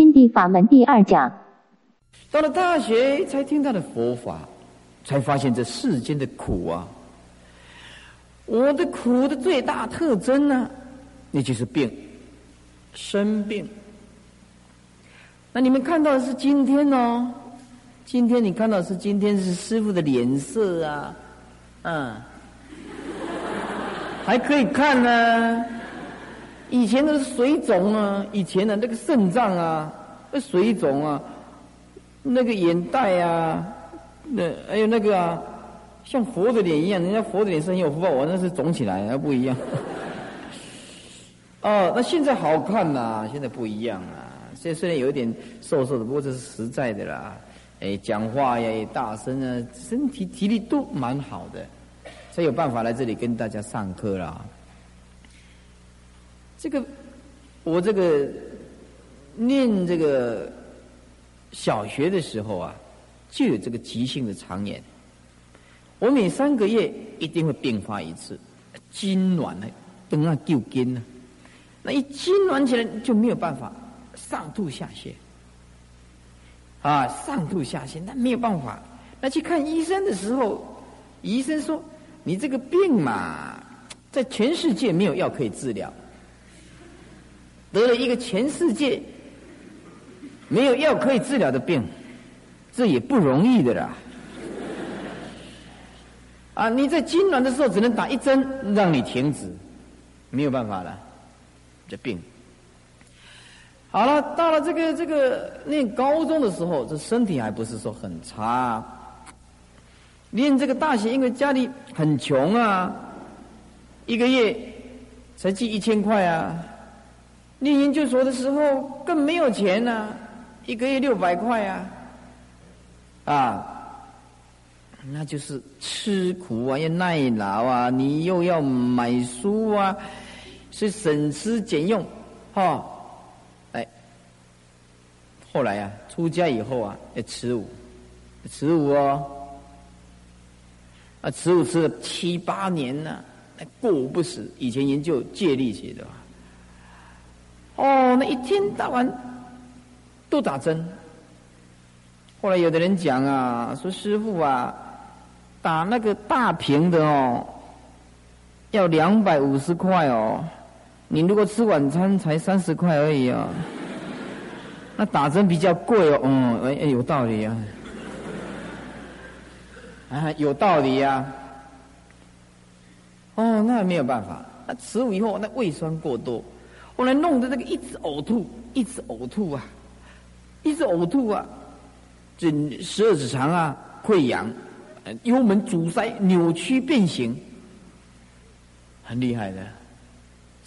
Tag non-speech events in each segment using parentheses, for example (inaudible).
心地法门第二讲。到了大学才听到的佛法，才发现这世间的苦啊！我的苦的最大特征呢，那就是病，生病。那你们看到的是今天哦，今天你看到是今天是师傅的脸色啊，嗯，还可以看呢。以前的水肿啊，以前的那个肾脏啊，那水肿啊。那个眼袋啊，那还有那个啊，像佛的脸一样，人家佛的脸是很有福报，我那是肿起来，还不一样。(laughs) 哦，那现在好看呐，现在不一样啊。现在虽然有一点瘦瘦的，不过这是实在的啦。哎，讲话呀也大声啊，身体体力都蛮好的，才有办法来这里跟大家上课啦。这个，我这个念这个。小学的时候啊，就有这个急性的肠炎。我每三个月一定会并发一次，痉挛呢，等啊就筋呢。那一痉挛起来就没有办法上吐下泻，啊，上吐下泻，那没有办法。那去看医生的时候，医生说：“你这个病嘛，在全世界没有药可以治疗，得了一个全世界。”没有药可以治疗的病，这也不容易的啦。啊，你在痉挛的时候只能打一针让你停止，没有办法了，这病。好了，到了这个这个念高中的时候，这身体还不是说很差。念这个大学，因为家里很穷啊，一个月才寄一千块啊。念研究所的时候更没有钱呐。一个月六百块啊，啊，那就是吃苦啊，要耐劳啊，你又要买书啊，是省吃俭用，哈，哎，后来啊，出家以后啊，要吃五，持五哦，啊，吃五吃了七八年呢，过午不食。以前研究借力学的，哦，那一天到晚。都打针。后来有的人讲啊，说师傅啊，打那个大瓶的哦，要两百五十块哦。你如果吃晚餐才三十块而已啊，那打针比较贵哦。嗯，哎，有道理啊。啊，有道理呀。哦，那没有办法。那吃午以后，那胃酸过多，后来弄得那个一直呕吐，一直呕吐啊。一直呕吐啊，这十二指肠啊溃疡，幽门阻塞扭曲变形，很厉害的。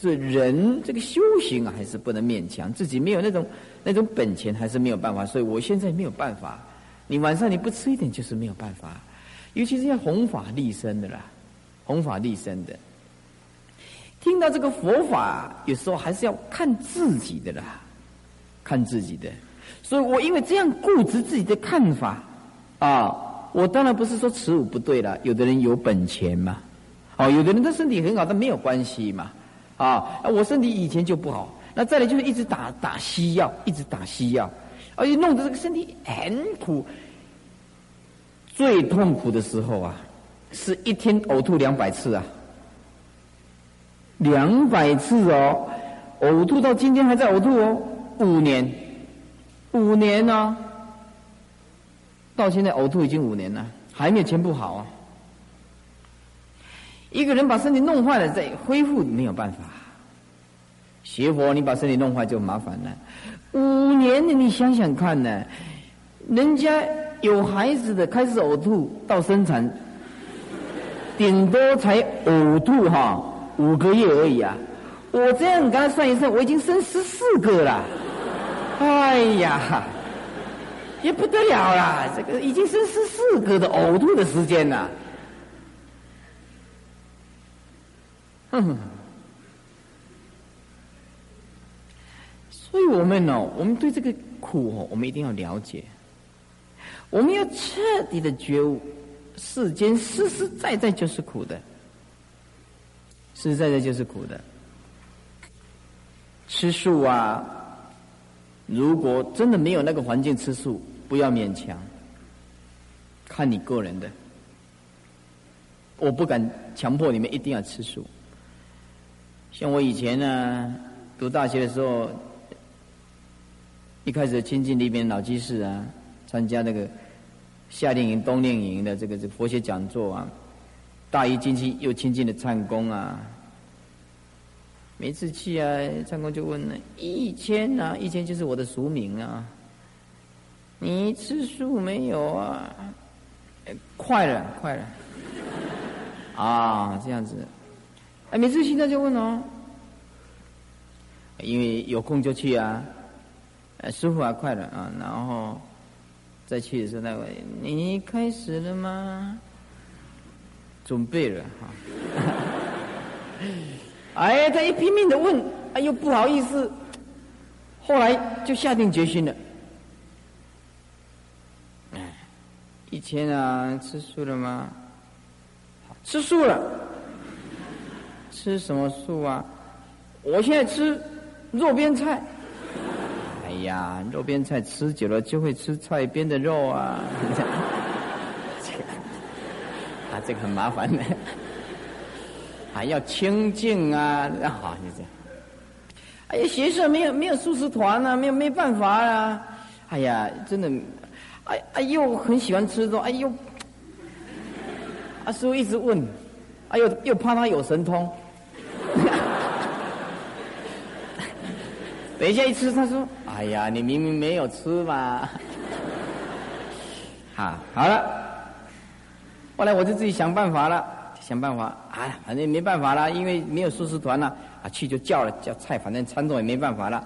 这人这个修行啊，还是不能勉强自己，没有那种那种本钱，还是没有办法。所以我现在没有办法，你晚上你不吃一点就是没有办法，尤其是要弘法利生的啦，弘法利生的。听到这个佛法，有时候还是要看自己的啦，看自己的。所以我因为这样固执自己的看法，啊，我当然不是说持五不对了。有的人有本钱嘛，哦，有的人他身体很好，他没有关系嘛，啊，我身体以前就不好，那再来就是一直打打西药，一直打西药，而且弄得这个身体很苦。最痛苦的时候啊，是一天呕吐两百次啊，两百次哦，呕吐到今天还在呕吐哦，五年。五年呢，到现在呕吐已经五年了，还没有全部好啊。一个人把身体弄坏了，再恢复没有办法。邪佛，你把身体弄坏就麻烦了。五年，你想想看呢？人家有孩子的开始呕吐到生产，顶多才呕吐哈五个月而已啊。我这样给他算一算，我已经生十四个了。哎呀，也不得了啦！这个已经生十四个的呕吐的时间了。哼，所以我们呢，我们对这个苦哦，我们一定要了解，我们要彻底的觉悟，世间实实在在就是苦的，实实在在就是苦的，吃素啊。如果真的没有那个环境吃素，不要勉强，看你个人的。我不敢强迫你们一定要吃素。像我以前呢，读大学的时候，一开始亲近那边老居士啊，参加那个夏令营、冬令营的这个这个佛学讲座啊，大一进去又亲近的禅公啊，每次去啊，禅公就问了：一千啊，一千就是我的俗名啊，你吃素没有啊？快了，快了，啊，这样子。哎，每次去那就问哦，因为有空就去啊，呃，师傅还快了啊，然后再去的时候，那位你开始了吗？准备了哈。(laughs) 哎，他一拼命的问，哎呦不好意思，后来就下定决心了。哎，以前啊，吃素了吗？吃素了。吃什么素啊？我现在吃肉边菜。哎呀，肉边菜吃久了就会吃菜边的肉啊。这个啊，这个很麻烦的，还要清净啊。那好，就这样。哎呀，学社没有没有素食团啊，没有没办法啊。哎呀，真的，哎哎呦，很喜欢吃肉，哎呦，阿叔一直问，哎呦，又怕他有神通。(laughs) 等一下一吃，他说：“哎呀，你明明没有吃嘛！” (laughs) 好，好了。后来我就自己想办法了，想办法。哎，反正没办法了，因为没有素食团了，啊，去就叫了叫菜，反正餐桌也没办法了。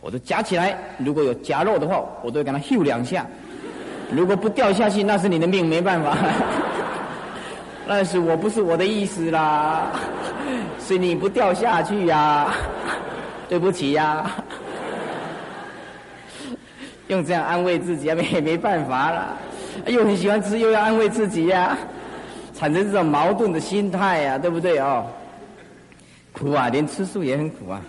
我都夹起来，如果有夹肉的话，我都会给他咻两下。如果不掉下去，那是你的命，没办法。(laughs) 那是我不是我的意思啦，是你不掉下去呀。对不起呀，用这样安慰自己啊，没没办法了，又很喜欢吃，又要安慰自己呀，产生这种矛盾的心态呀，对不对哦？苦啊，连吃素也很苦啊。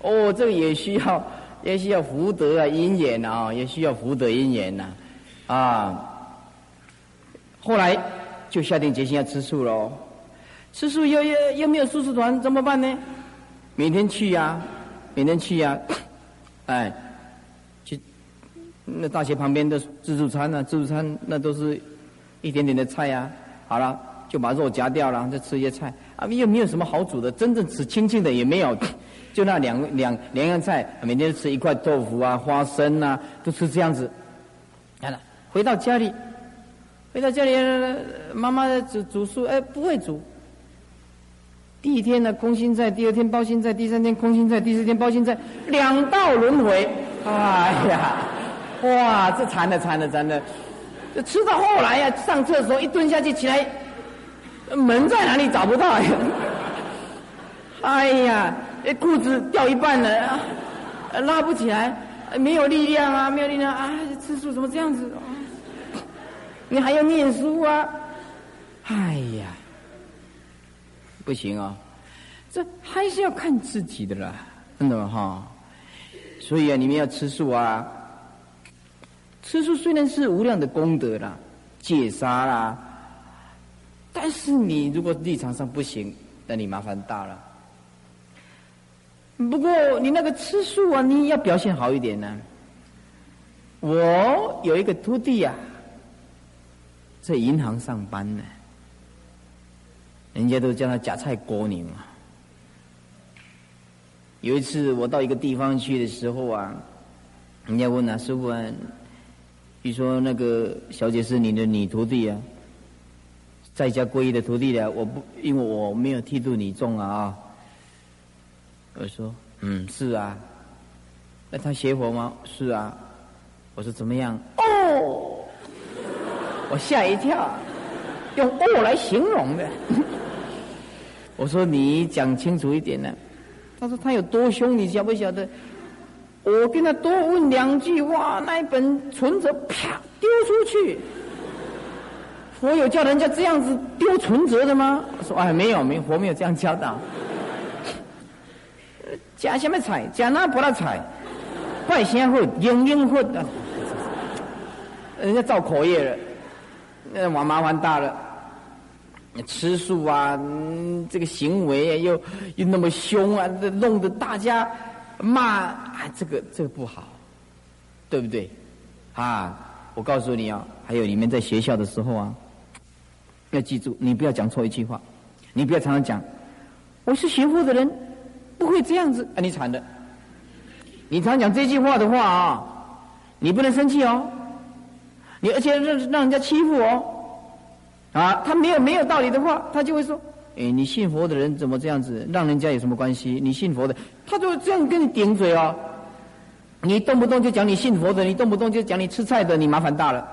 哦，这个也需要，也需要福德啊，因缘啊，也需要福德因缘呐，啊。后来就下定决心要吃素喽，吃素又又又没有素食团，怎么办呢？每天去呀，每天去呀，哎，那大学旁边的自助餐呢？自助餐那都是一点点的菜呀。好了，就把肉夹掉了，再吃一些菜。啊，又没有什么好煮的，真正吃清净的也没有，(coughs) 就那两两两样菜，每天吃一块豆腐啊、花生啊，都吃这样子。来了，回到家里，回到家里，妈妈煮煮素，哎，不会煮。第一天呢，空心菜；第二天包心菜；第三天空心菜；第四天包心菜，两道轮回。哎呀，哇，这惨的惨的惨了！这吃到后来呀，上厕所一蹲下去起来，门在哪里找不到呀？哎呀，裤子掉一半了，拉不起来，没有力量啊，没有力量啊！吃素怎么这样子？你还要念书啊？哎呀！不行啊，这还是要看自己的啦，真的哈。所以啊，你们要吃素啊。吃素虽然是无量的功德啦，戒杀啦，但是你如果立场上不行，那你麻烦大了。不过你那个吃素啊，你要表现好一点呢。我有一个徒弟呀，在银行上班呢。人家都叫他夹菜锅女嘛。有一次我到一个地方去的时候啊，人家问啊师傅啊，比如说那个小姐是你的女徒弟啊，在家皈依的徒弟的，我不因为我没有剃度女众啊。我说嗯是啊，那他邪佛吗？是啊。我说怎么样？哦，我吓一跳，用哦来形容的。我说你讲清楚一点呢。他说他有多凶，你晓不晓得？我跟他多问两句话，那一本存折啪丢出去。佛有叫人家这样子丢存折的吗？说哎没有没，佛没有这样教导。假什么彩？假那不那彩？拜先会应应会的，人家造口业了，那麻麻烦大了。吃素啊，这个行为又又那么凶啊，弄得大家骂啊，这个这个不好，对不对？啊，我告诉你啊，还有你们在学校的时候啊，要记住，你不要讲错一句话，你不要常常讲，我是学佛的人，不会这样子啊，你惨的。你常讲这句话的话啊，你不能生气哦，你而且让让人家欺负哦。啊，他没有没有道理的话，他就会说：“哎，你信佛的人怎么这样子？让人家有什么关系？你信佛的，他就这样跟你顶嘴哦。你动不动就讲你信佛的，你动不动就讲你吃菜的，你麻烦大了。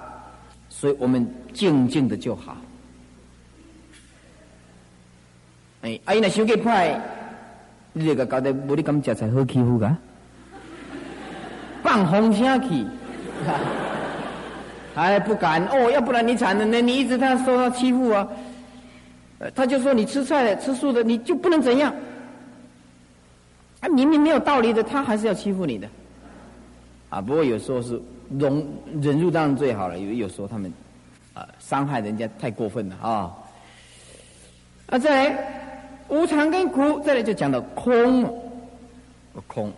所以我们静静的就好。哎，阿姨那修给派，你这个搞得无你感觉才好欺负噶？放风声去。(laughs) ”哎，不敢哦，要不然你惨了呢。你一直他受他欺负啊，他就说你吃菜的、吃素的，你就不能怎样？啊，明明没有道理的，他还是要欺负你的。啊，不过有时候是容忍辱当然最好了。有有时候他们啊伤害人家太过分了啊。啊，再来无常跟苦，再来就讲到空，空，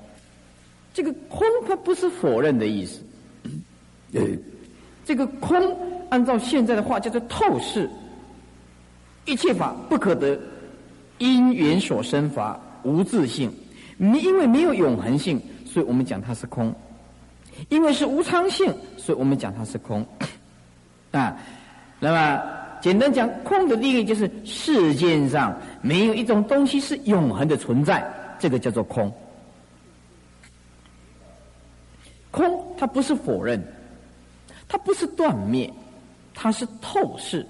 这个空它不是否认的意思。这个空，按照现在的话叫做透视，一切法不可得，因缘所生法无自性，你因为没有永恒性，所以我们讲它是空；因为是无常性，所以我们讲它是空。(coughs) 啊，那么简单讲，空的定义就是世间上没有一种东西是永恒的存在，这个叫做空。空，它不是否认。它不是断灭，它是透视。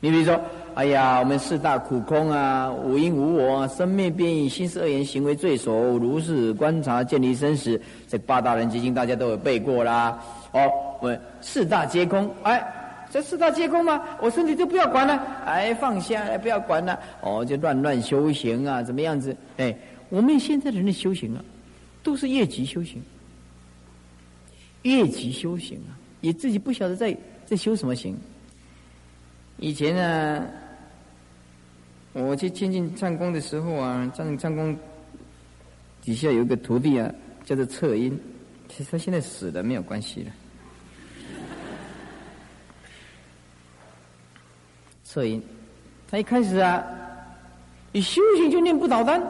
你比如说，哎呀，我们四大苦空啊，无因无我，生灭变异，心思恶言行为罪首，如是观察，建立生死。这八大人基金大家都有背过啦。哦，我四大皆空，哎，这四大皆空吗？我身体就不要管了，哎，放下，哎不要管了。哦，就乱乱修行啊，怎么样子？哎，我们现在人的修行啊，都是业级修行。越级修行啊，也自己不晓得在在修什么行。以前呢，我去亲近唱功的时候啊，唱唱功底下有一个徒弟啊，叫做策音，其实他现在死了，没有关系了。(laughs) 策音，他一开始啊，你修行就念不倒单，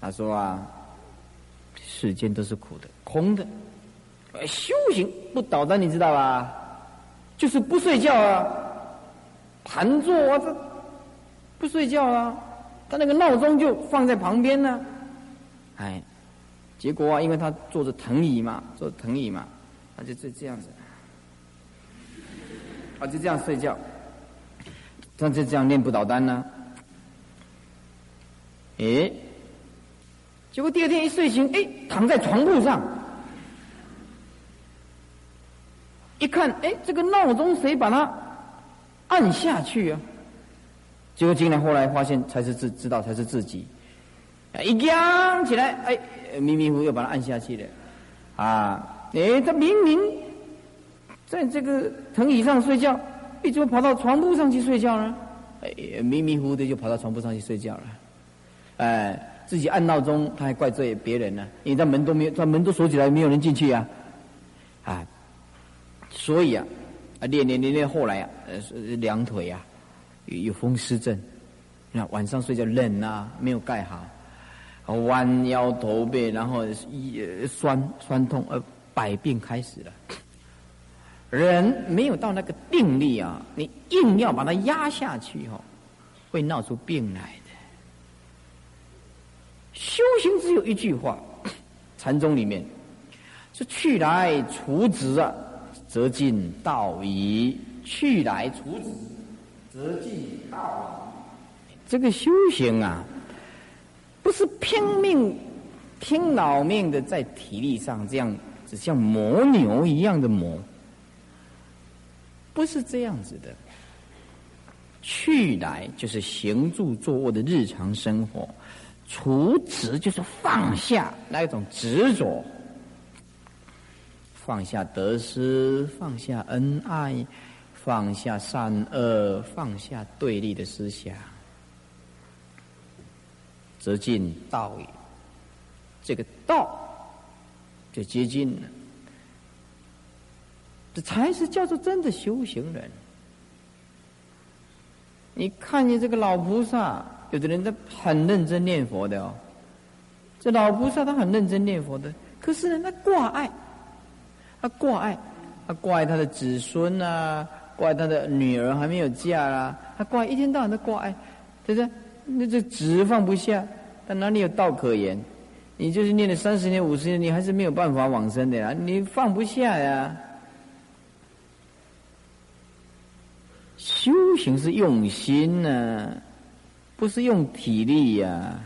他说啊。世间都是苦的、空的，修行不倒的，你知道吧？就是不睡觉啊，盘坐啊，这不睡觉啊，他那个闹钟就放在旁边呢。哎，结果啊，因为他坐着藤椅嘛，坐藤椅嘛，他就这这样子，啊，就这样睡觉，他就这样念不倒单呢。哎。结果第二天一睡醒，哎，躺在床铺上，一看，哎，这个闹钟谁把它按下去啊？结果竟然后来发现，才是自知道才是自己，一仰起来，哎，迷迷糊又把它按下去了，啊，哎，他明明在这个藤椅上睡觉，为什么跑到床铺上去睡觉呢？哎，迷迷糊糊的就跑到床铺上去睡觉了，哎。自己按闹钟，他还怪罪别人呢？因为他门都没有，他门都锁起来，没有人进去啊！啊，所以啊，啊练练练练，后来啊，呃，两腿啊有风湿症，那晚上睡觉冷啊，没有盖好，弯腰驼背，然后一酸酸痛，呃，百病开始了。人没有到那个定力啊，你硬要把它压下去哦，会闹出病来的。修行只有一句话，禅宗里面是去来除执啊，则尽道矣；去来除子，则尽道矣。这个修行啊，不是拼命、拼老命的在体力上这样，只像磨牛一样的磨，不是这样子的。去来就是行住坐卧的日常生活。除执就是放下那一种执着，放下得失，放下恩爱，放下善恶，放下对立的思想，则近道矣。这个道就接近了，这才是叫做真的修行人。你看见这个老菩萨，有的人他很认真念佛的哦。这老菩萨他很认真念佛的，可是呢，他挂碍，他挂碍，他挂碍他的子孙啊，挂碍他的女儿还没有嫁啦，他挂一天到晚都挂碍，对不对？那这执放不下，他哪里有道可言？你就是念了三十年、五十年，你还是没有办法往生的呀，你放不下呀。修行是用心呢，不是用体力呀。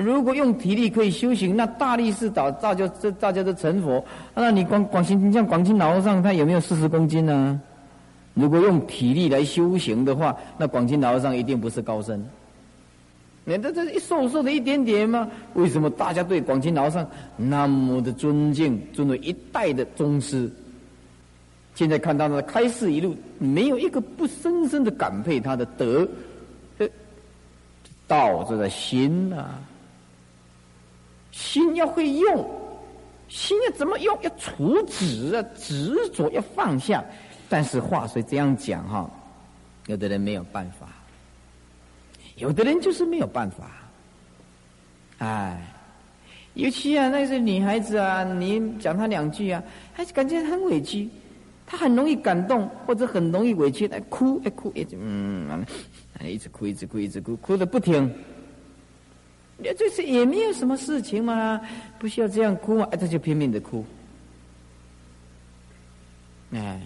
如果用体力可以修行，那大力士导造就这大家都成佛。那你广广清，你像广清老和尚，他有没有四十公斤呢？如果用体力来修行的话，那广清老和尚一定不是高僧。你这这一瘦瘦的一点点吗？为什么大家对广清老和尚那么的尊敬，尊为一代的宗师？现在看到他的开示一路，没有一个不深深的感佩他的德，这道就在心呐，心要会用，心要怎么用？要除执啊，执着要放下。但是话虽这样讲哈，有的人没有办法，有的人就是没有办法，哎，尤其啊，那些女孩子啊，你讲她两句啊，还是感觉很委屈。她很容易感动，或者很容易委屈，来哭，一哭一直嗯，一直哭，一直哭，一直哭，哭的不停。你这是也没有什么事情嘛，不需要这样哭啊，他就拼命的哭。哎，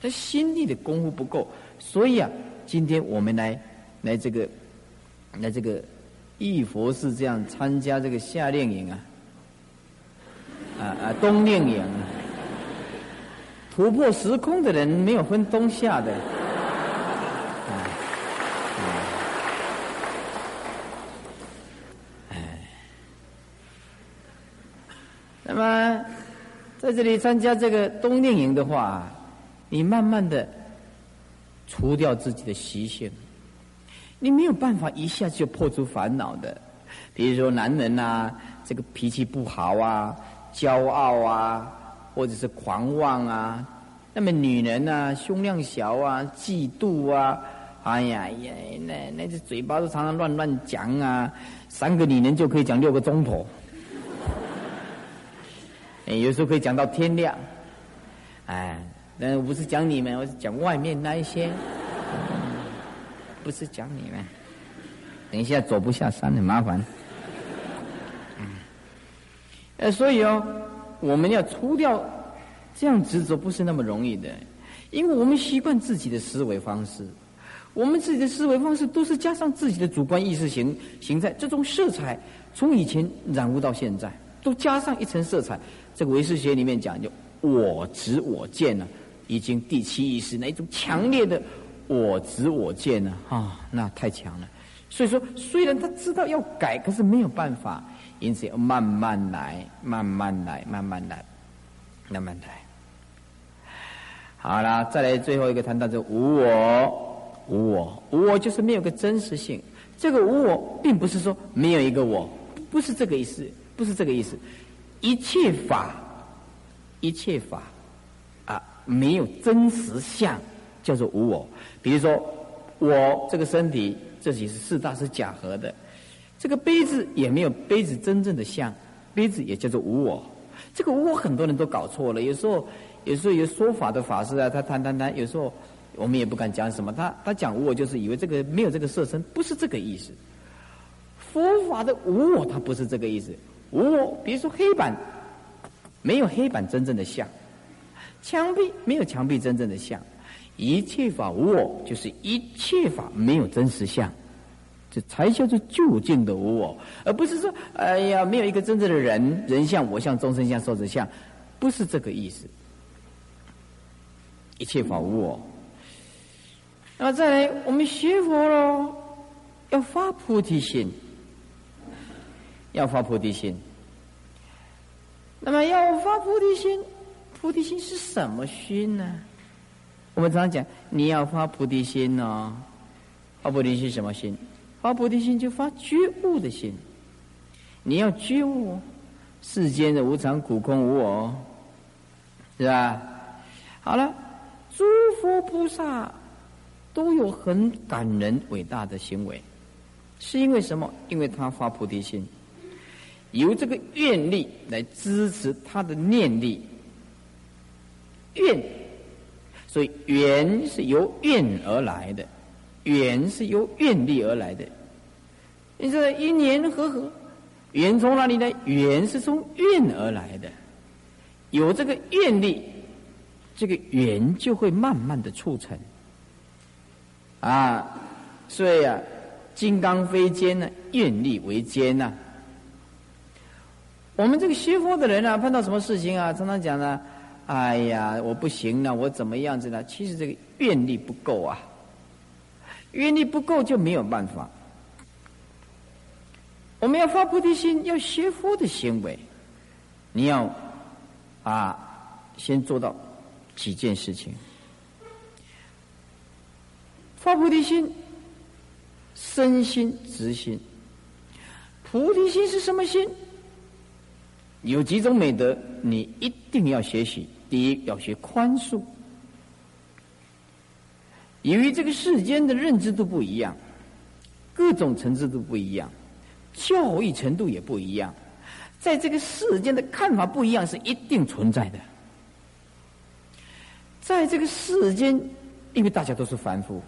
他心力的功夫不够，所以啊，今天我们来来这个来这个义佛寺这样参加这个夏令营啊，啊啊冬令营。突破时空的人没有分冬夏的，那么在这里参加这个冬令营的话，你慢慢的除掉自己的习性，你没有办法一下就破除烦恼的。比如说男人呐，这个脾气不好啊，骄傲啊。或者是狂妄啊，那么女人呢，胸量小啊，嫉妒啊，哎呀呀，那那这嘴巴都常常乱乱讲啊，三个女人就可以讲六个钟头，有时候可以讲到天亮，哎，那我不是讲你们，我是讲外面那一些，不是讲你们，等一下走不下山很麻烦，嗯，所以哦。我们要除掉这样执着，不是那么容易的，因为我们习惯自己的思维方式，我们自己的思维方式都是加上自己的主观意识形形态，这种色彩从以前染污到现在，都加上一层色彩。这个唯识学里面讲，就我执我见呢，已经第七意识那一种强烈的我执我见呢，啊，那太强了。所以说，虽然他知道要改，可是没有办法。因此要慢慢来，慢慢来，慢慢来，慢慢来。好了，再来最后一个谈到这无我，无我，无我就是没有个真实性。这个无我，并不是说没有一个我，不是这个意思，不是这个意思。一切法，一切法啊，没有真实相，叫做无我。比如说，我这个身体，这里是四大是假合的。这个杯子也没有杯子真正的像，杯子也叫做无我。这个无我很多人都搞错了。有时候，有时候有说法的法师啊，他谈谈谈，有时候我们也不敢讲什么。他他讲无我，就是以为这个没有这个色身，不是这个意思。佛法的无我，它不是这个意思。无我，比如说黑板，没有黑板真正的像；墙壁没有墙壁真正的像。一切法无我，就是一切法没有真实相。这才叫做究竟的无我，而不是说，哎呀，没有一个真正的人，人像我像众生像寿者像，不是这个意思。一切法无我。那么再来，我们学佛喽，要发菩提心，要发菩提心。那么要发菩提心，菩提心是什么心呢？我们常常讲，你要发菩提心呢，发菩提心什么心？发菩提心就发觉悟的心。你要觉悟世间的无常、苦、空、无我，是吧？好了，诸佛菩萨都有很感人、伟大的行为，是因为什么？因为他发菩提心。由这个愿力来支持他的念力，愿，所以缘是由愿而来的，缘是由愿力而来的。你说因缘和合，缘从哪里来？缘是从愿而来的，有这个愿力，这个缘就会慢慢的促成。啊，所以啊，金刚非坚呢，愿力为坚呐。我们这个学佛的人啊，碰到什么事情啊，常常讲呢，哎呀，我不行了，我怎么样子呢？其实这个愿力不够啊，愿力不够就没有办法。我们要发菩提心，要学佛的行为，你要啊，先做到几件事情。发菩提心，身心直心。菩提心是什么心？有几种美德，你一定要学习。第一，要学宽恕。由于这个世间的认知都不一样，各种层次都不一样，教育程度也不一样，在这个世间的看法不一样是一定存在的。在这个世间，因为大家都是凡夫，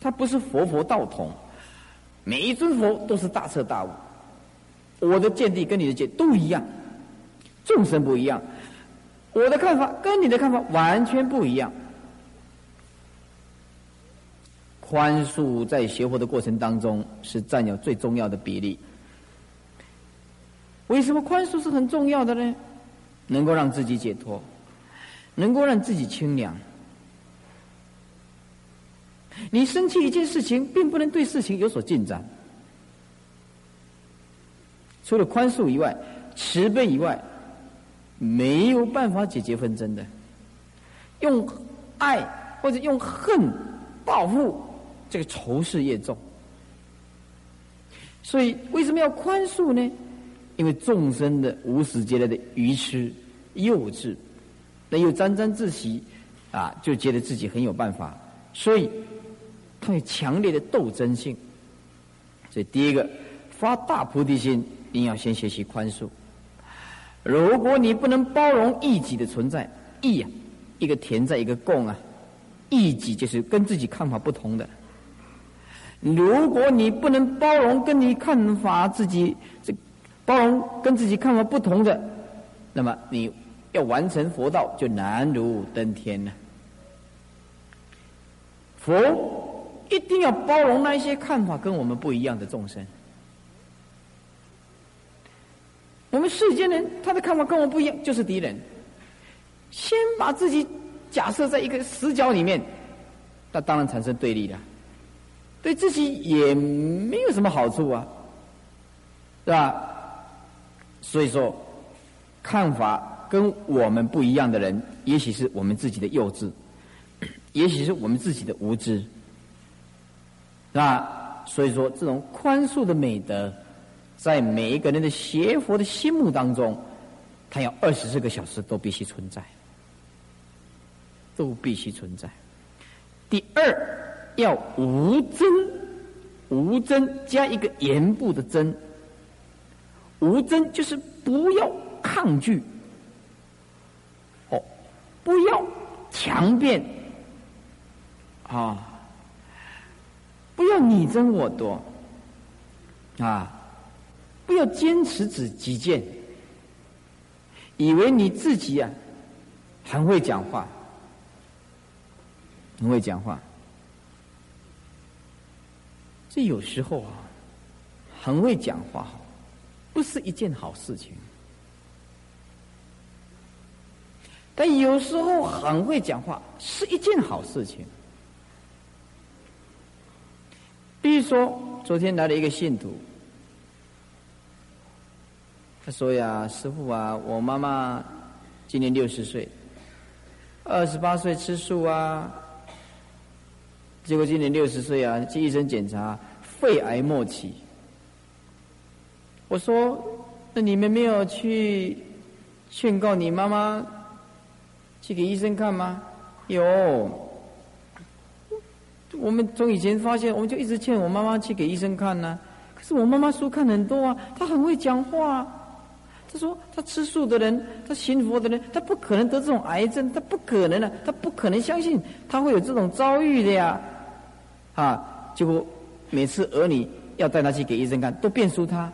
他不是佛佛道同，每一尊佛都是大彻大悟。我的见地跟你的见都一样，众生不一样，我的看法跟你的看法完全不一样。宽恕在学佛的过程当中是占有最重要的比例。为什么宽恕是很重要的呢？能够让自己解脱，能够让自己清凉。你生气一件事情，并不能对事情有所进展。除了宽恕以外，慈悲以外，没有办法解决纷争的。用爱或者用恨报复，这个仇视越重。所以，为什么要宽恕呢？因为众生的无始劫来的愚痴、幼稚，那又沾沾自喜，啊，就觉得自己很有办法，所以他有强烈的斗争性。所以，第一个发大菩提心。一定要先学习宽恕。如果你不能包容异己的存在，异啊，一个田在一个共啊，异己就是跟自己看法不同的。如果你不能包容跟你看法自己这包容跟自己看法不同的，那么你要完成佛道就难如登天了。佛一定要包容那些看法跟我们不一样的众生。我们世间人，他的看法跟我们不一样，就是敌人。先把自己假设在一个死角里面，那当然产生对立了，对自己也没有什么好处啊，是吧？所以说，看法跟我们不一样的人，也许是我们自己的幼稚，(coughs) 也许是我们自己的无知，是吧？所以说，这种宽恕的美德。在每一个人的邪佛的心目当中，他要二十四个小时都必须存在，都必须存在。第二，要无争，无争加一个言部的争，无争就是不要抗拒，哦，不要强辩，啊，不要你争我夺，啊。不要坚持己己见，以为你自己啊很会讲话，很会讲话。这有时候啊，很会讲话，不是一件好事情。但有时候很会讲话是一件好事情。比如说，昨天来了一个信徒，他说呀：“师傅啊，我妈妈今年六十岁，二十八岁吃素啊，结果今年六十岁啊，去医生检查肺癌末期。”我说：“那你们没有去劝告你妈妈去给医生看吗？”有，我们从以前发现，我们就一直劝我妈妈去给医生看呢。可是我妈妈书看很多啊，她很会讲话。他说：“他吃素的人，他信佛的人，他不可能得这种癌症，他不可能的，他不可能相信他会有这种遭遇的呀。”啊，结果每次儿女要带他去给医生看，都辩输他。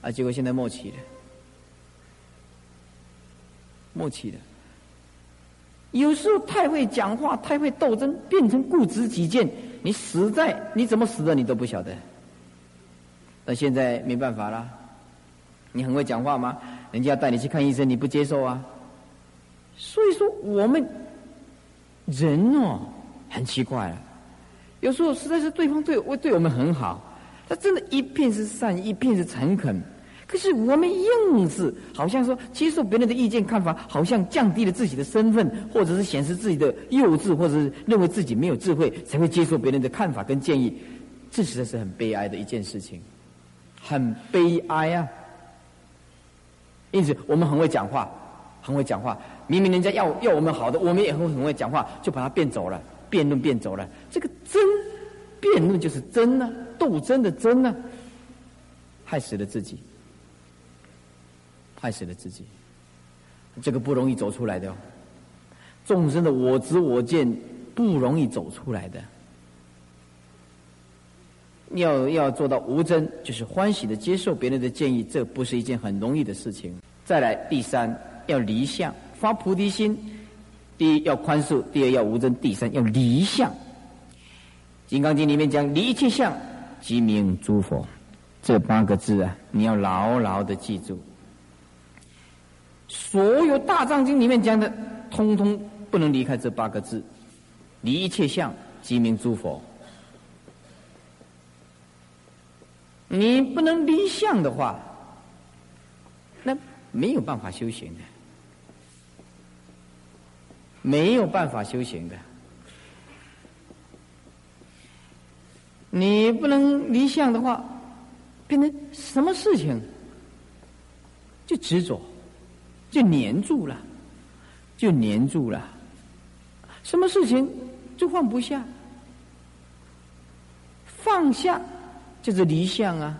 啊！结果现在末期了，末期了。有时候太会讲话，太会斗争，变成固执己见，你死在你怎么死的，你都不晓得。那现在没办法了，你很会讲话吗？人家要带你去看医生，你不接受啊？所以说，我们人哦，很奇怪了。有时候实在是对方对我对我们很好。他真的一片是善意，一片是诚恳。可是我们硬是好像说接受别人的意见看法，好像降低了自己的身份，或者是显示自己的幼稚，或者是认为自己没有智慧，才会接受别人的看法跟建议。这实在是很悲哀的一件事情，很悲哀啊！因此，我们很会讲话，很会讲话。明明人家要要我们好的，我们也很很会讲话，就把它变走了，辩论变走了。这个争。辩论就是争呢，斗争的争呢，害死了自己，害死了自己，这个不容易走出来的。哦众生的我执我见不容易走出来的，要要做到无争，就是欢喜的接受别人的建议，这不是一件很容易的事情。再来，第三要离相，发菩提心。第一要宽恕，第二要无争，第三要离相。《金刚经》里面讲“离一切相，即名诸佛”，这八个字啊，你要牢牢的记住。所有大藏经里面讲的，通通不能离开这八个字：“离一切相，即名诸佛”。你不能离相的话，那没有办法修行的，没有办法修行的。你不能离相的话，变成什么事情就执着，就黏住了，就黏住了。什么事情就放不下，放下就是离相啊，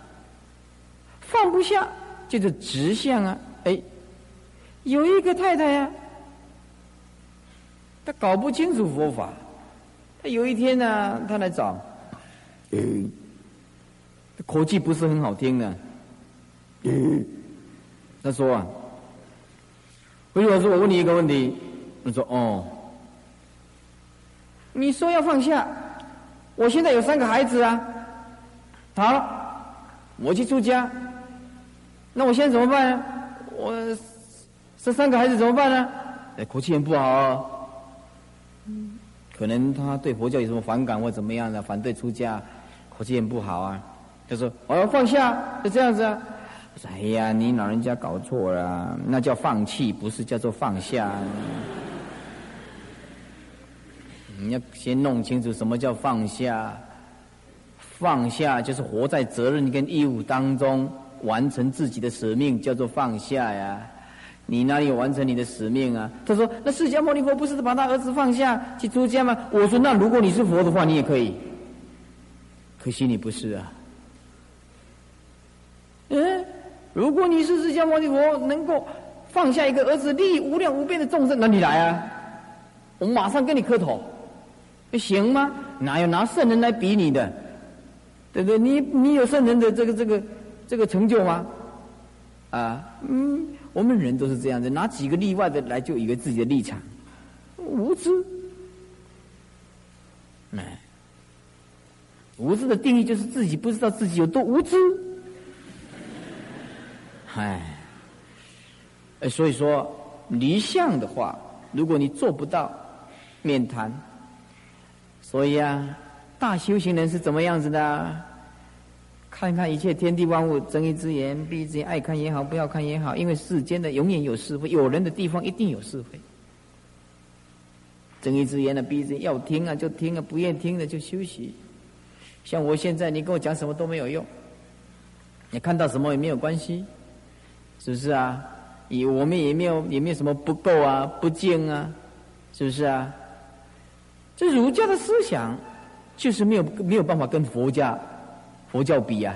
放不下就是直相啊。哎，有一个太太呀，她搞不清楚佛法，她有一天呢，她来找。嗯，口气不是很好听的。嗯，他说啊，回老师，我问你一个问题。他说哦，你说要放下，我现在有三个孩子啊。好，我去出家，那我现在怎么办呢？我这三个孩子怎么办呢？哎，口气很不好啊。可能他对佛教有什么反感或怎么样的，反对出家。口气很不好啊！他说：“我要放下，就这样子啊。”我说：“哎呀，你老人家搞错了，那叫放弃，不是叫做放下。你要先弄清楚什么叫放下。放下就是活在责任跟义务当中，完成自己的使命，叫做放下呀。你哪里有完成你的使命啊？”他说：“那释迦牟尼佛不是把他儿子放下去出家吗？”我说：“那如果你是佛的话，你也可以。”可惜你不是啊！嗯，如果你是释迦牟尼佛，能够放下一个儿子，利益无量无边的众生，那你来啊！我马上跟你磕头，行吗？哪有拿圣人来比你的？对不对？你你有圣人的这个这个这个成就吗？啊，嗯，我们人都是这样子，拿几个例外的来就以为自己的立场，无知，哎。无知的定义就是自己不知道自己有多无知，哎，所以说离相的话，如果你做不到面谈，所以啊，大修行人是怎么样子的？看看一切天地万物，睁一只眼闭一只眼，爱看也好，不要看也好，因为世间的永远有是非，有人的地方一定有是非。睁一只眼的闭一只眼，要听啊就听啊，不愿听的就休息。像我现在，你跟我讲什么都没有用，你看到什么也没有关系，是不是啊？也我们也没有也没有什么不够啊，不敬啊，是不是啊？这儒家的思想就是没有没有办法跟佛家。佛教比啊，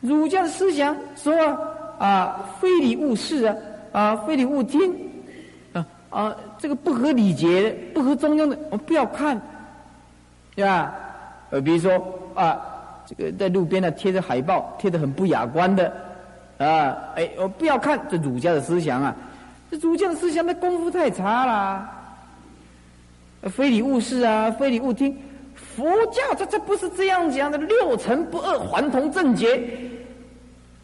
儒家的思想说啊，非礼勿视啊，啊，非礼勿听啊啊，这个不合礼节、不合中庸的，我不要看，对吧？呃，比如说啊，这个在路边呢贴着海报，贴的很不雅观的啊，哎，我不要看，这儒家的思想啊，这儒家的思想那功夫太差了，非礼勿视啊，非礼勿听。佛教这这不是这样讲的，六尘不二，还同正觉，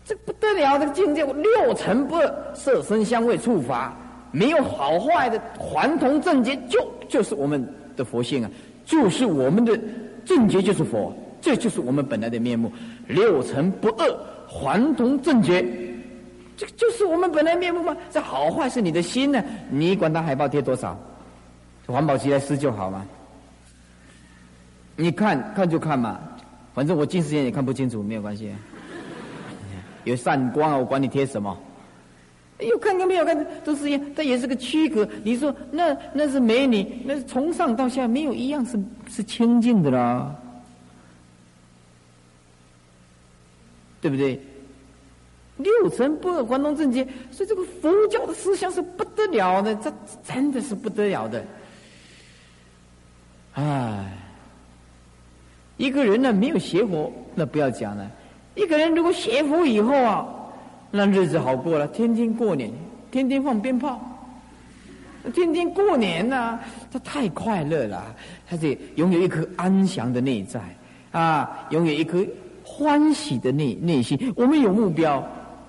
这不得了的境界。六尘不二，色身香味触法，没有好坏的，还同正觉，就就是我们的佛性啊，就是我们的正觉，就是佛，这就是我们本来的面目。六尘不二，还同正觉，这个就是我们本来面目吗？这好坏是你的心呢，你管它海报贴多少，环保局来撕就好吗？你看看就看嘛，反正我近视眼也看不清楚，没有关系。有散光啊，我管你贴什么。有看跟没有看都是一样，它也是个区隔。你说那那是美女，那是从上到下没有一样是是清净的啦，对不对？六尘不二，还同正觉，所以这个佛教的思想是不得了的，这真的是不得了的，唉。一个人呢没有邪佛，那不要讲了。一个人如果邪佛以后啊，那日子好过了，天天过年，天天放鞭炮，天天过年呐，他太快乐了。他这拥有一颗安详的内在啊，拥有一颗欢喜的内内心。我们有目标，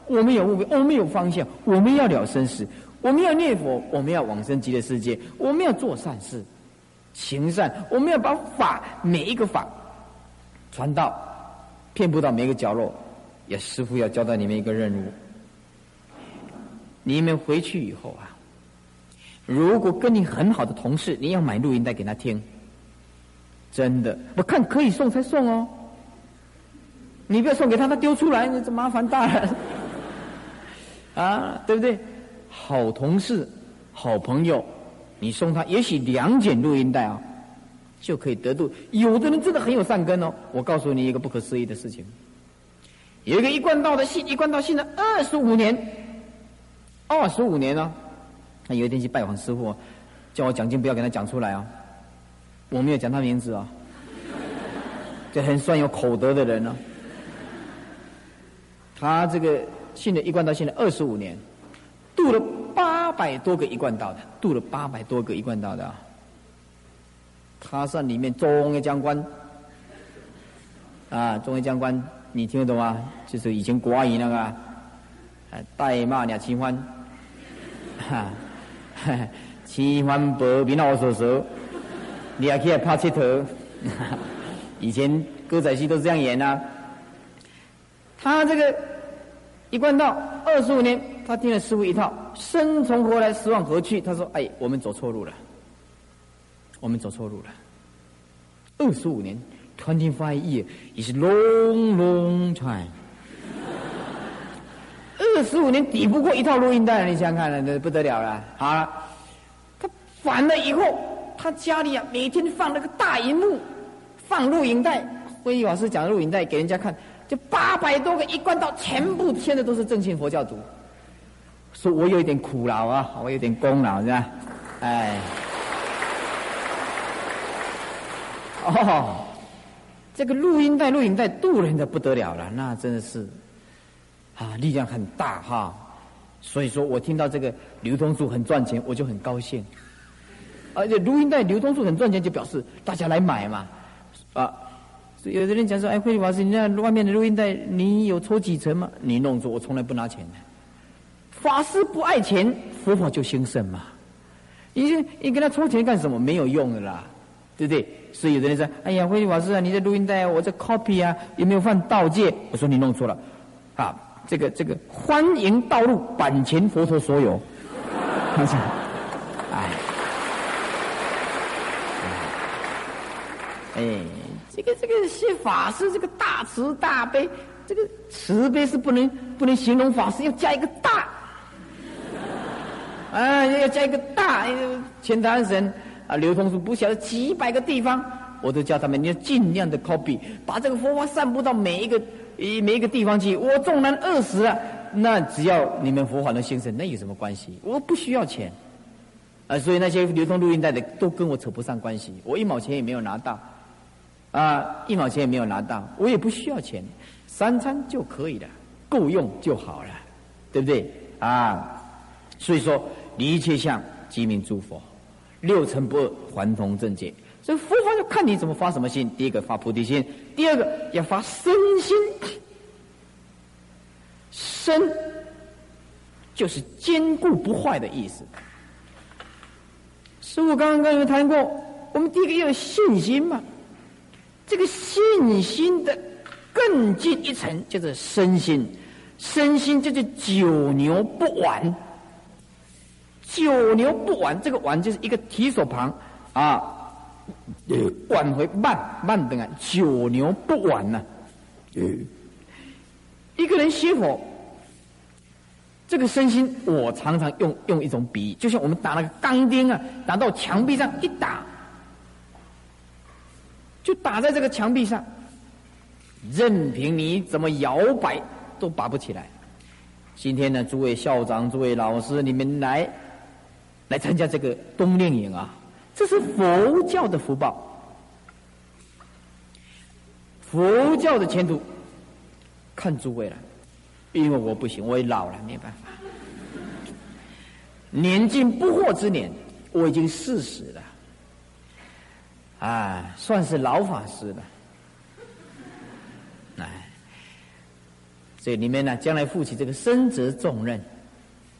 我们有目标，我们有方向，我们要了生死，我们要念佛，我们要往生极乐世界，我们要做善事，行善，我们要把法每一个法。传道，遍布到每个角落。也师傅要交代你们一个任务：你们回去以后啊，如果跟你很好的同事，你要买录音带给他听。真的，我看可以送才送哦。你不要送给他，他丢出来，那这麻烦大了。(laughs) 啊，对不对？好同事、好朋友，你送他，也许两卷录音带啊。就可以得度。有的人真的很有善根哦。我告诉你一个不可思议的事情：有一个一贯道的信，一贯道信了二十五年，二十五年呢。他有一天去拜访师傅，叫我讲经不要给他讲出来啊。我没有讲他名字啊。(laughs) 这很算有口德的人呢。他这个信了一贯道信了二十五年，度了八百多个一贯道的，度了八百多个一贯道的啊。他算里面中央将官，啊，中央将官，你听得懂吗？就是以前国阿姨那个，啊代骂俩清欢，哈，哈清欢伯比那我所说，你还可以拍切头，以前歌仔戏都是这样演呐。他这个一贯道二十五年，他听了师傅一套，生从何来，死往何去？他说：“哎，我们走错路了。”我们走错路了。二十五年，twenty five years is long long time。二十五年抵不过一套录音带，你想想看，那不得了了。好了，他反了以后，他家里啊，每天放那个大荧幕，放录影带。慧义老师讲录影带给人家看，就八百多个一贯道，全部签的都是正信佛教徒。说我有一点苦劳啊，我有点功劳是吧？哎。哦，这个录音带、录影带渡人的不得了了，那真的是啊，力量很大哈。所以说我听到这个流通数很赚钱，我就很高兴。而且录音带流通数很赚钱，就表示大家来买嘛。啊，有的人讲说：“哎，慧理法师，你那外面的录音带，你有抽几成吗？”你弄住，我从来不拿钱的。法师不爱钱，佛法就兴盛嘛。你你跟他抽钱干什么？没有用的啦。对不对？所以有的人说：“哎呀，慧法师啊，你的录音带我这 copy 啊，有没有犯盗戒？”我说：“你弄错了，啊，这个这个欢迎道路版权佛陀所有。”他说：“哎，哎，这个这个谢法师这个大慈大悲，这个慈悲是不能不能形容法师，要加一个大。”啊，要加一个大，前台神啊，流通数不晓得几百个地方，我都叫他们，你要尽量的 copy，把这个佛法散布到每一个每一个地方去。我纵然饿死了，那只要你们佛法能兴盛，那有什么关系？我不需要钱啊，所以那些流通录音带的都跟我扯不上关系，我一毛钱也没有拿到啊，一毛钱也没有拿到，我也不需要钱，三餐就可以了，够用就好了，对不对啊？所以说。一切相即名诸佛，六尘不二，还同正解。所以佛法要看你怎么发什么心。第一个发菩提心，第二个要发身心。身就是坚固不坏的意思。师傅刚刚跟你们谈过，我们第一个要有信心嘛。这个信心的更进一层，叫做身心。身心就是九牛不挽。九牛不挽，这个挽就是一个提手旁啊，挽回慢慢等啊，九牛不挽呢。一个人熄火，这个身心，我常常用用一种比喻，就像我们打那个钢钉啊，打到墙壁上一打，就打在这个墙壁上，任凭你怎么摇摆，都拔不起来。今天呢，诸位校长、诸位老师，你们来。来参加这个冬令营啊，这是佛教的福报。佛教的前途看诸位了，因为我不行，我也老了，没办法。年近不惑之年，我已经四十了，啊，算是老法师了。哎，所以你们呢，将来负起这个身责重任，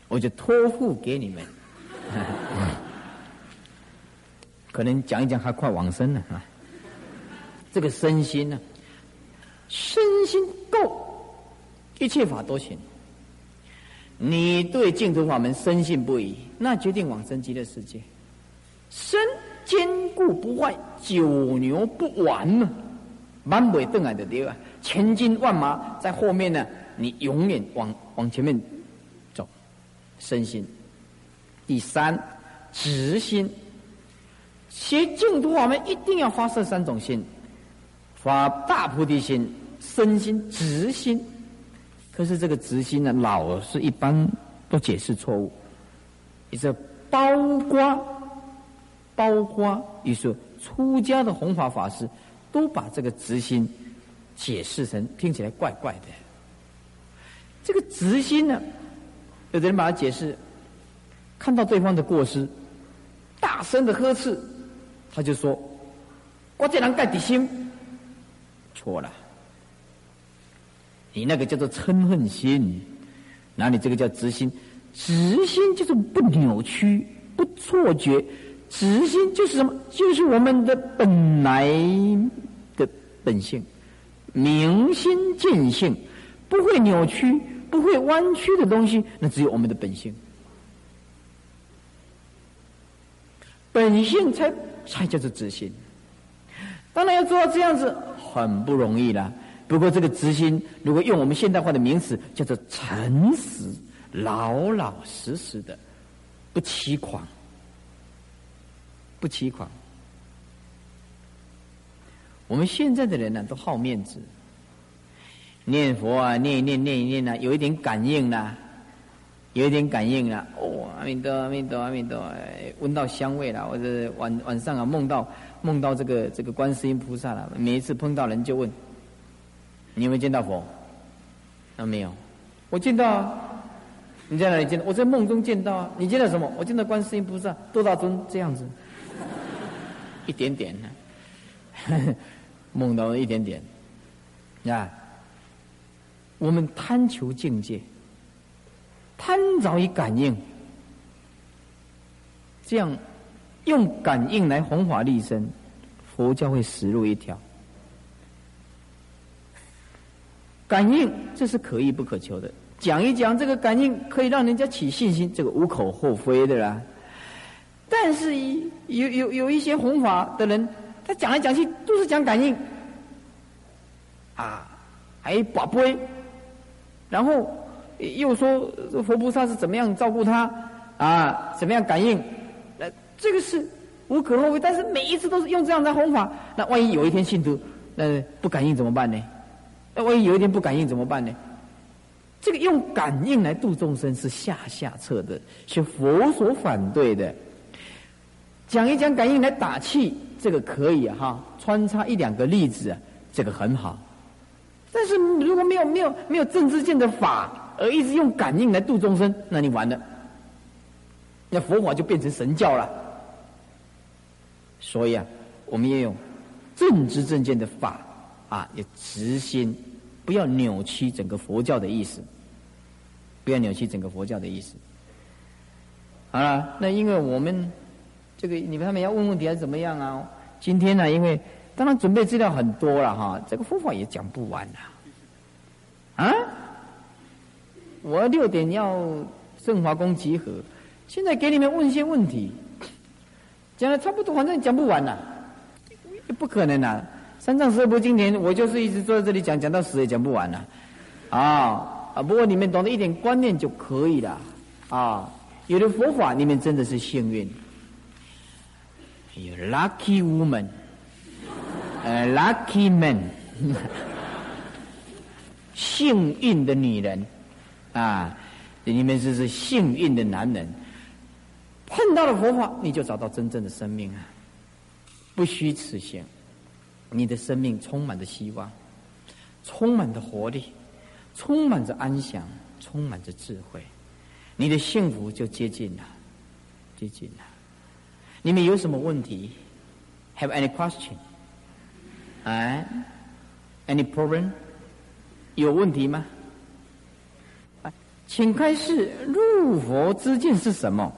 我就托付给你们。(laughs) 可能讲一讲还快往生了啊！这个身心呢，身心够，一切法都行。你对净土法门深信不疑，那决定往生极乐世界。身坚固不坏，九牛不完嘛，满尾瞪眼的对吧？千军万马在后面呢，你永远往往前面走，身心。第三，直心，学净土我们一定要发射三种心：发大菩提心、身心、直心。可是这个直心呢，老是一般都解释错误。你说包括包括，你说出家的弘法法师都把这个直心解释成听起来怪怪的。这个直心呢，有的人把它解释。看到对方的过失，大声的呵斥，他就说：“我这人盖底心，错了。你那个叫做嗔恨心，那你这个叫直心？直心就是不扭曲、不错觉，直心就是什么？就是我们的本来的本性，明心见性，不会扭曲、不会弯曲的东西，那只有我们的本性。”本性才才叫做直心，当然要做到这样子很不容易了。不过这个直心，如果用我们现代化的名词，叫做诚实、老老实实的，不欺狂，不欺狂。我们现在的人呢，都好面子，念佛啊，念一念，念一念呢，有一点感应呢。有一点感应了，哦，阿弥陀，阿弥陀，阿弥陀，闻到香味了。或者晚晚上啊，梦到梦到这个这个观世音菩萨了。每一次碰到人就问：你有没有见到佛？啊，没有。我见到啊。你在哪里见？我在梦中见到啊。你见到什么？我见到观世音菩萨，多大尊？这样子，(laughs) 一点点呢。(laughs) 梦到一点点，啊。我们贪求境界。贪着于感应，这样用感应来弘法利身，佛教会死路一条。感应这是可遇不可求的，讲一讲这个感应可以让人家起信心，这个无可厚非的啦。但是，有有有一些弘法的人，他讲来讲去都是讲感应，啊，还把杯，然后又说佛菩萨是怎么样照顾他啊，怎么样感应，那这个是无可厚非。但是每一次都是用这样的弘法，那万一有一天信徒那不感应怎么办呢？那万一有一天不感应怎么办呢？这个用感应来度众生是下下策的，是佛所反对的。讲一讲感应来打气，这个可以哈，穿插一两个例子，这个很好。但是如果没有没有没有正知见的法，而一直用感应来度众生，那你完了，那佛法就变成神教了。所以啊，我们也有正知正见的法啊，要直心，不要扭曲整个佛教的意思，不要扭曲整个佛教的意思。好了，那因为我们。这个你们他们要问问题还是怎么样啊？今天呢，因为当然准备资料很多了哈，这个佛法也讲不完呐。啊？我六点要圣华宫集合，现在给你们问一些问题，讲的差不多，反正讲不完呐，不可能呐。三藏十二部经典，我就是一直坐在这里讲，讲到死也讲不完呐。啊啊！不过你们懂得一点观念就可以了啊。有的佛法，你们真的是幸运。Lucky woman，呃，Lucky man，(laughs) 幸运的女人啊！你们这是幸运的男人，碰到了佛法，你就找到真正的生命啊！不虚此行，你的生命充满着希望，充满着活力，充满着安详，充满着智慧，你的幸福就接近了，接近了。你们有什么问题？Have any question？哎，Any problem？有问题吗？请开示入佛之见是什么？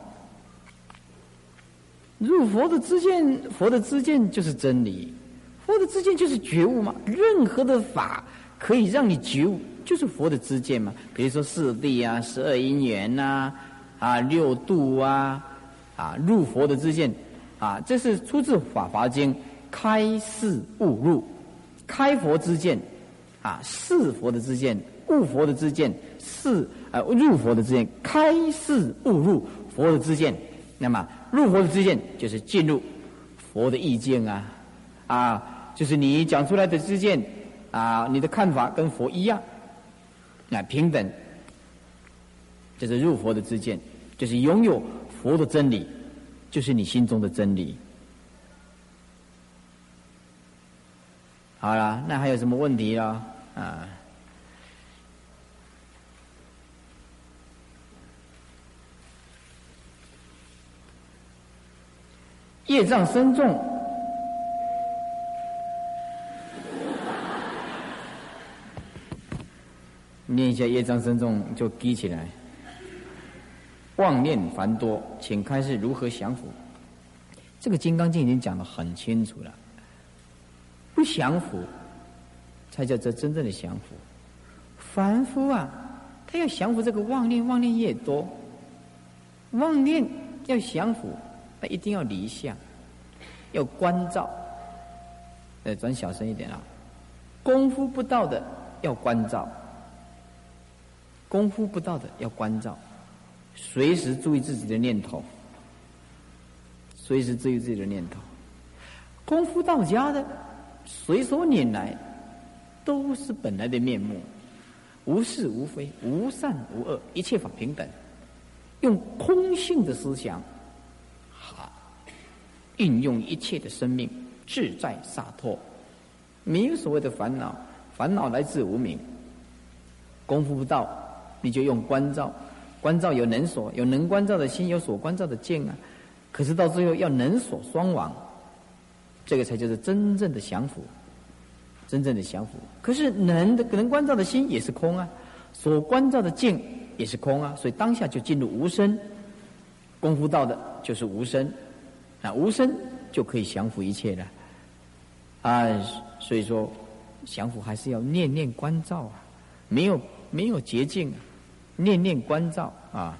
入佛的之见，佛的之见就是真理，佛的之见就是觉悟嘛。任何的法可以让你觉悟，就是佛的之见嘛。比如说四谛啊，十二因缘呐，啊，六度啊。啊，入佛的之见，啊，这是出自《法华经》，开示悟入，开佛之见，啊，是佛的之见，悟佛的之见是，示呃入佛的知见，开示悟入佛的知见。那么入佛的知见就是进入佛的意境啊，啊，就是你讲出来的知见啊，你的看法跟佛一样，啊，平等，就是入佛的知见，就是拥有。佛的真理，就是你心中的真理。好了，那还有什么问题了？啊，业障深重，念一下业障深重就低起来。妄念繁多，请开示如何降服？这个《金刚经》已经讲得很清楚了，不降服，才叫做真正的降服。凡夫啊，他要降服这个妄念，妄念越多，妄念要降服，他一定要离相，要关照。呃，转小声一点啊，功夫不到的要关照，功夫不到的要关照。随时注意自己的念头，随时注意自己的念头。功夫到家的，随所拈来，都是本来的面目，无是无非，无善无恶，一切法平等。用空性的思想，运用一切的生命，自在洒脱，没有所谓的烦恼，烦恼来自无明。功夫不到，你就用关照。关照有能所，有能关照的心，有所关照的见啊。可是到最后要能所双亡，这个才叫做真正的降服，真正的降服。可是能的能关照的心也是空啊，所关照的见也是空啊，所以当下就进入无声。功夫到的就是无声，那无声就可以降服一切了。啊，所以说降服还是要念念关照啊，没有没有捷径，念念关照啊。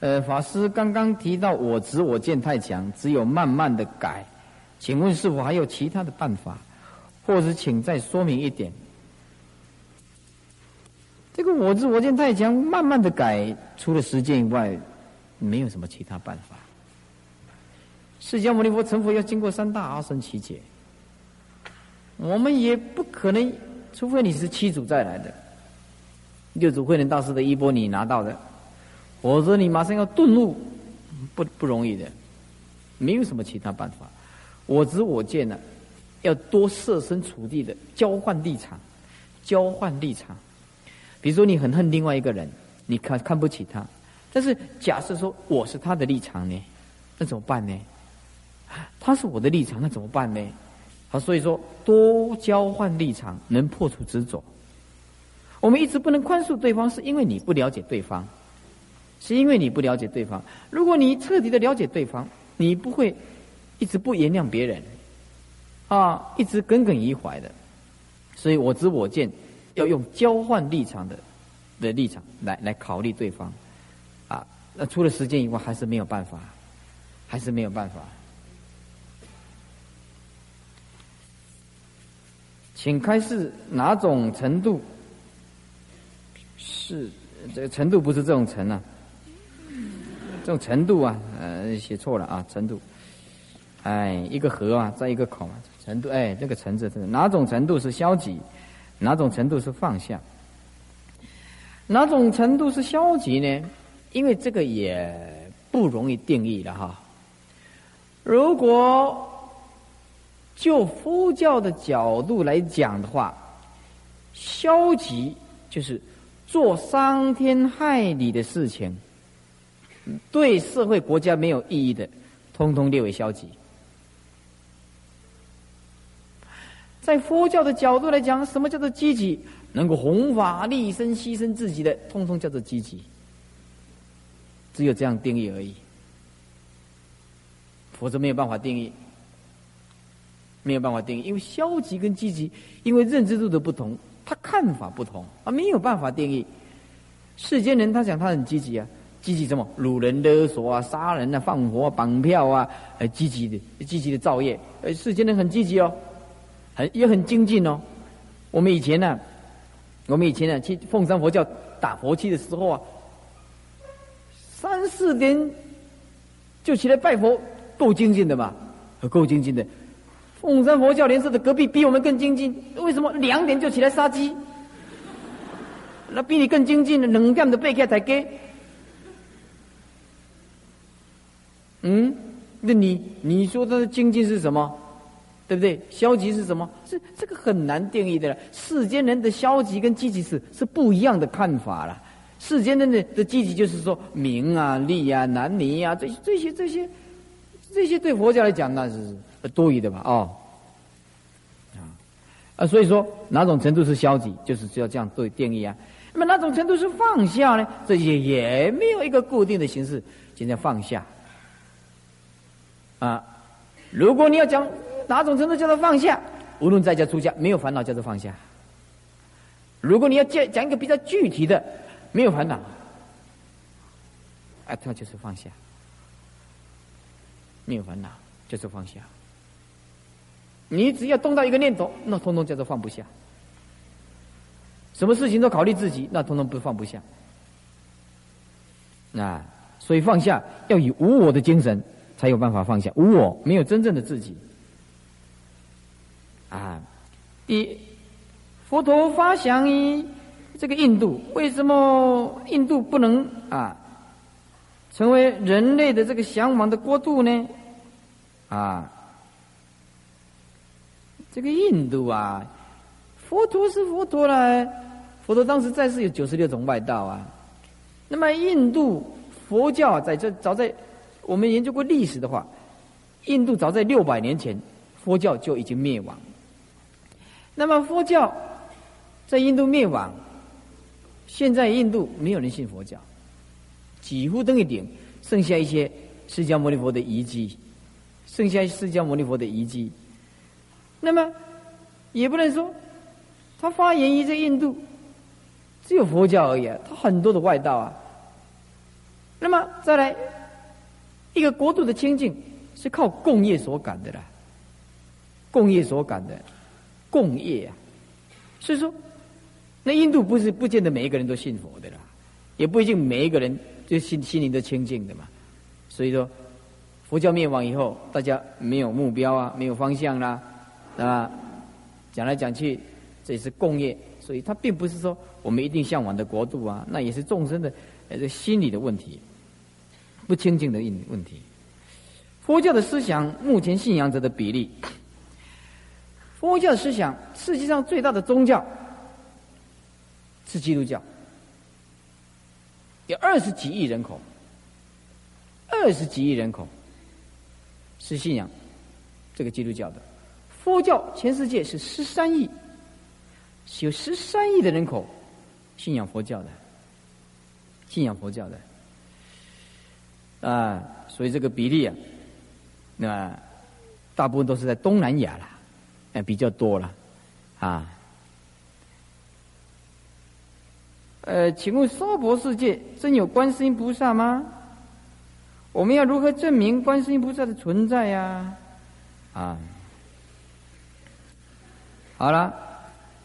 呃，法师刚刚提到我执我见太强，只有慢慢的改，请问是否还有其他的办法，或者请再说明一点？这个我执我见太强，慢慢的改，除了实践以外，没有什么其他办法。释迦牟尼佛成佛要经过三大阿僧祇劫，我们也不可能，除非你是七祖再来的，六祖慧能大师的衣钵你拿到的。否则你马上要顿悟，不不容易的，没有什么其他办法。我执我见呢，要多设身处地的交换立场，交换立场。比如说你很恨另外一个人，你看看不起他，但是假设说我是他的立场呢，那怎么办呢？他是我的立场，那怎么办呢？好，所以说多交换立场，能破除执着。我们一直不能宽恕对方，是因为你不了解对方。是因为你不了解对方。如果你彻底的了解对方，你不会一直不原谅别人，啊，一直耿耿于怀的。所以我知我见，要用交换立场的的立场来来考虑对方，啊，那除了时间以外，还是没有办法，还是没有办法。请开示哪种程度是这个程度不是这种程啊？这种程度啊，呃，写错了啊，程度，哎，一个和啊，再一个口嘛，程度，哎，这个程”字是哪种程度是消极，哪种程度是放下，哪种程度是消极呢？因为这个也不容易定义的哈。如果就佛教的角度来讲的话，消极就是做伤天害理的事情。对社会国家没有意义的，通通列为消极。在佛教的角度来讲，什么叫做积极？能够弘法立身、牺牲自己的，通通叫做积极。只有这样定义而已，否则没有办法定义，没有办法定义。因为消极跟积极，因为认知度的不同，他看法不同啊，没有办法定义。世间人他讲他很积极啊。积极什么？掳人勒索啊，杀人啊，放火、绑票啊，呃，积极的、积极的造业。呃，世间人很积极哦，很也很精进哦。我们以前呢，我们以前呢去凤山佛教打佛七的时候啊，三四点就起来拜佛，够精进的吧？够精进的。凤山佛教连社的隔壁比我们更精进，为什么？两点就起来杀鸡，那比你更精进的，两点的背开才给。嗯，那你你说他的精进是什么？对不对？消极是什么？这这个很难定义的。世间人的消极跟积极是是不一样的看法了。世间人的的积极就是说名啊、利啊、男女啊，这些这些这些这些对佛教来讲那是多余的吧？哦，啊啊，所以说哪种程度是消极，就是只要这样对定义啊。那么哪种程度是放下呢？这些也没有一个固定的形式，现在放下。啊，如果你要讲哪种程度叫做放下，无论在家出家没有烦恼叫做放下。如果你要讲讲一个比较具体的，没有烦恼，啊，它就是放下，没有烦恼就是放下。你只要动到一个念头，那通通叫做放不下。什么事情都考虑自己，那通通不放不下。啊，所以放下要以无我的精神。才有办法放下无我，没有真正的自己。啊，一佛陀发祥于这个印度，为什么印度不能啊成为人类的这个向往的国度呢？啊，这个印度啊，佛陀是佛陀了，佛陀当时在世有九十六种外道啊。那么印度佛教在这早在。我们研究过历史的话，印度早在六百年前，佛教就已经灭亡。那么佛教在印度灭亡，现在印度没有人信佛教，几乎等于零，剩下一些释迦牟尼佛的遗迹，剩下释迦牟尼佛的遗迹。那么，也不能说他发源于在印度，只有佛教而已，他很多的外道啊。那么再来，一个国度的清净是靠共业所感的啦，共业所感的，共业啊。所以说，那印度不是不见得每一个人都信佛的啦，也不一定每一个人就心心灵都清净的嘛。所以说，佛教灭亡以后，大家没有目标啊，没有方向啦，啊，讲来讲去，这也是共业，所以它并不是说我们一定向往的国度啊，那也是众生的呃这心理的问题，不清净的问问题。佛教的思想目前信仰者的比例。佛教思想，世界上最大的宗教是基督教，有二十几亿人口，二十几亿人口是信仰这个基督教的。佛教全世界是十三亿，有十三亿的人口信仰佛教的，信仰佛教的啊，所以这个比例啊，那大部分都是在东南亚了。哎，比较多了，啊，呃，请问娑婆世界真有观世音菩萨吗？我们要如何证明观世音菩萨的存在呀？啊，好了，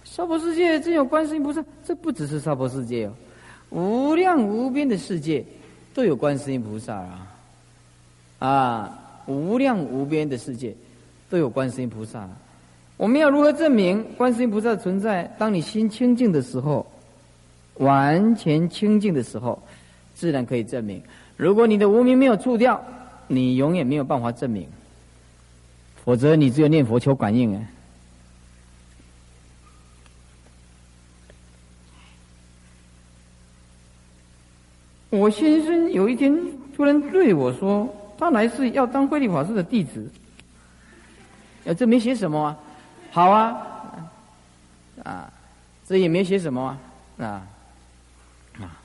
娑婆世界真有观世音菩萨，这不只是娑婆世界哦，无量无边的世界都有观世音菩萨啊，啊，无量无边的世界都有观世音菩萨。我们要如何证明观世音菩萨的存在？当你心清净的时候，完全清净的时候，自然可以证明。如果你的无名没有除掉，你永远没有办法证明。否则，你只有念佛求感应啊。我先生有一天突然对我说：“他来是要当慧律法师的弟子。”呃，这没写什么啊。好啊，啊，这也没写什么啊，啊，啊，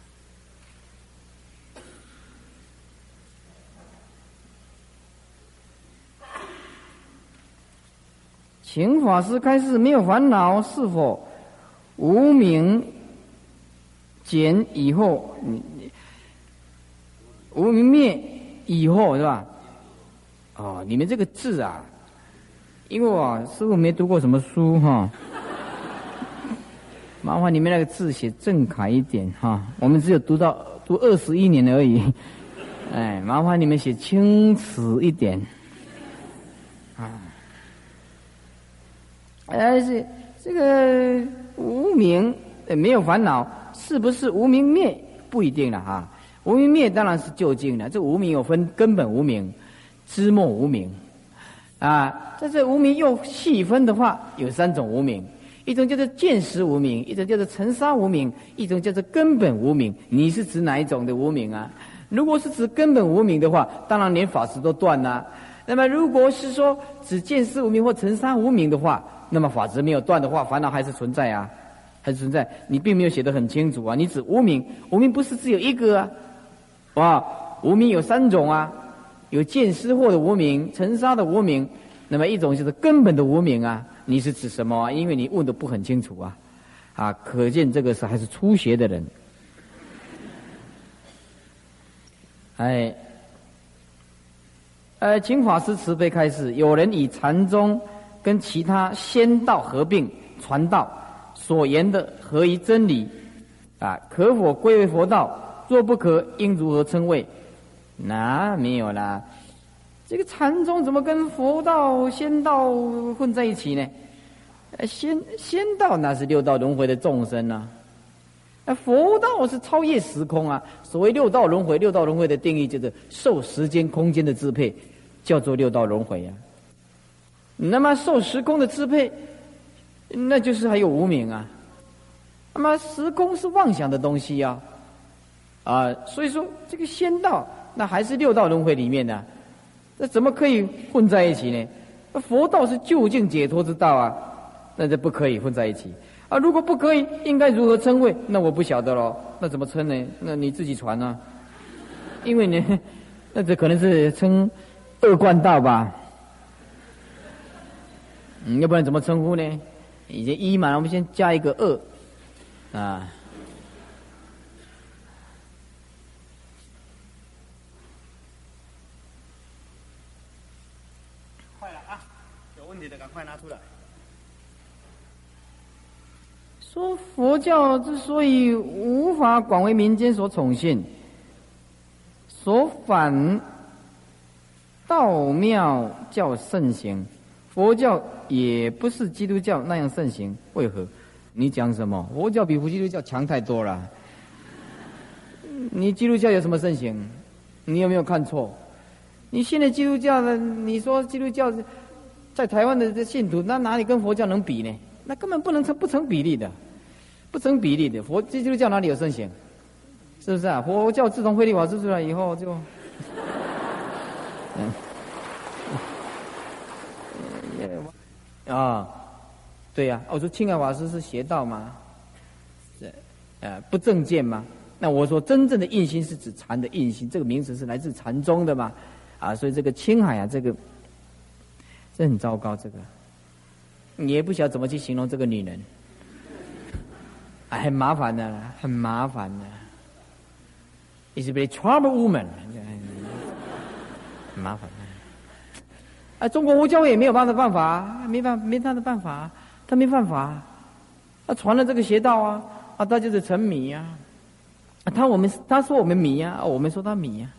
请法师开示：没有烦恼是否无名减以后，你无名灭以后是吧？哦，你们这个字啊。因为我师傅没读过什么书哈，麻烦你们那个字写正楷一点哈。我们只有读到读二十一年而已，哎，麻烦你们写清楚一点啊。哎，是这个无名没有烦恼，是不是无名灭不一定了哈？无名灭当然是究竟的，这无名有分根本无名、知末无名。啊，在这无名又细分的话，有三种无名，一种叫做见识无名，一种叫做尘沙无名，一种叫做根本无名。你是指哪一种的无名啊？如果是指根本无名的话，当然连法师都断了。那么如果是说指见识无名或尘沙无名的话，那么法执没有断的话，烦恼还是存在啊，还是存在。你并没有写得很清楚啊。你指无名，无名不是只有一个啊，哇，无名有三种啊。有见思惑的无名，尘沙的无名，那么一种就是根本的无名啊！你是指什么啊？因为你问的不很清楚啊！啊，可见这个是还是初学的人。哎，呃，请法师慈悲开示：有人以禅宗跟其他仙道合并传道所言的合一真理啊，可否归为佛道？若不可，应如何称谓？那没有啦，这个禅宗怎么跟佛道、仙道混在一起呢？仙仙道那是六道轮回的众生呐，那佛道是超越时空啊。所谓六道轮回，六道轮回的定义就是受时间、空间的支配，叫做六道轮回啊。那么受时空的支配，那就是还有无名啊。那么时空是妄想的东西呀，啊，所以说这个仙道。那还是六道轮回里面的，那怎么可以混在一起呢？那佛道是究竟解脱之道啊，那这不可以混在一起啊！如果不可以，应该如何称谓？那我不晓得喽。那怎么称呢？那你自己传啊。因为呢，那这可能是称二贯道吧？嗯，要不然怎么称呼呢？已经一嘛，我们先加一个二啊。快了啊！有问题的赶快拿出来。说佛教之所以无法广为民间所宠信，所反道庙教盛行。佛教也不是基督教那样盛行，为何？你讲什么？佛教比佛基督教强太多了。你基督教有什么盛行？你有没有看错？你现在基督教的，你说基督教在台湾的这信徒，那哪里跟佛教能比呢？那根本不能成不成比例的，不成比例的。佛基督教哪里有圣贤？是不是啊？佛教自从慧律法师出来以后就，嗯。(laughs) 啊，对呀，我说青海法师是邪道吗？是，呃，不正见吗？那我说真正的印心是指禅的印心，这个名词是来自禅宗的嘛？啊，所以这个青海啊，这个这很糟糕，这个。你也不晓得怎么去形容这个女人，啊，很麻烦的，很麻烦的，is a very trouble woman，麻烦。啊，中国佛教也没有办法办法，没办没他的办法，他没办法，他传了这个邪道啊，啊，他就是沉迷呀，他我们他说我们迷呀，我们说他迷呀，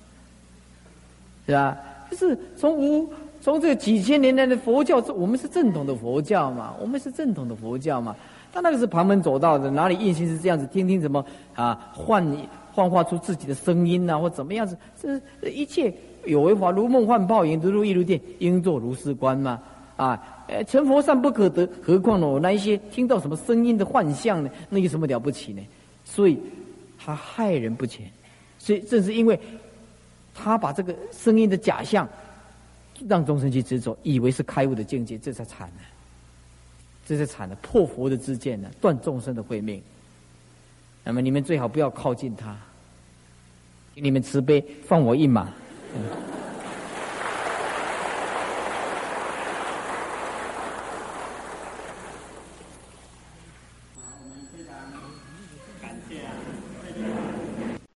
是吧？就是从无从这个几千年来的佛教，我们是正统的佛教嘛，我们是正统的佛教嘛，他那个是旁门左道的，哪里印心是这样子？听听什么啊，幻幻化出自己的声音呐，或怎么样子？这一切。有为法如梦幻泡影，如露亦如电，应作如是观嘛？啊，呃，成佛善不可得，何况呢？我那一些听到什么声音的幻象呢？那有什么了不起呢？所以他害人不浅。所以正是因为他把这个声音的假象让众生去执着，以为是开悟的境界，这才惨呢。这才惨的，破佛的之见呢，断众生的慧命。那么你们最好不要靠近他，你们慈悲放我一马。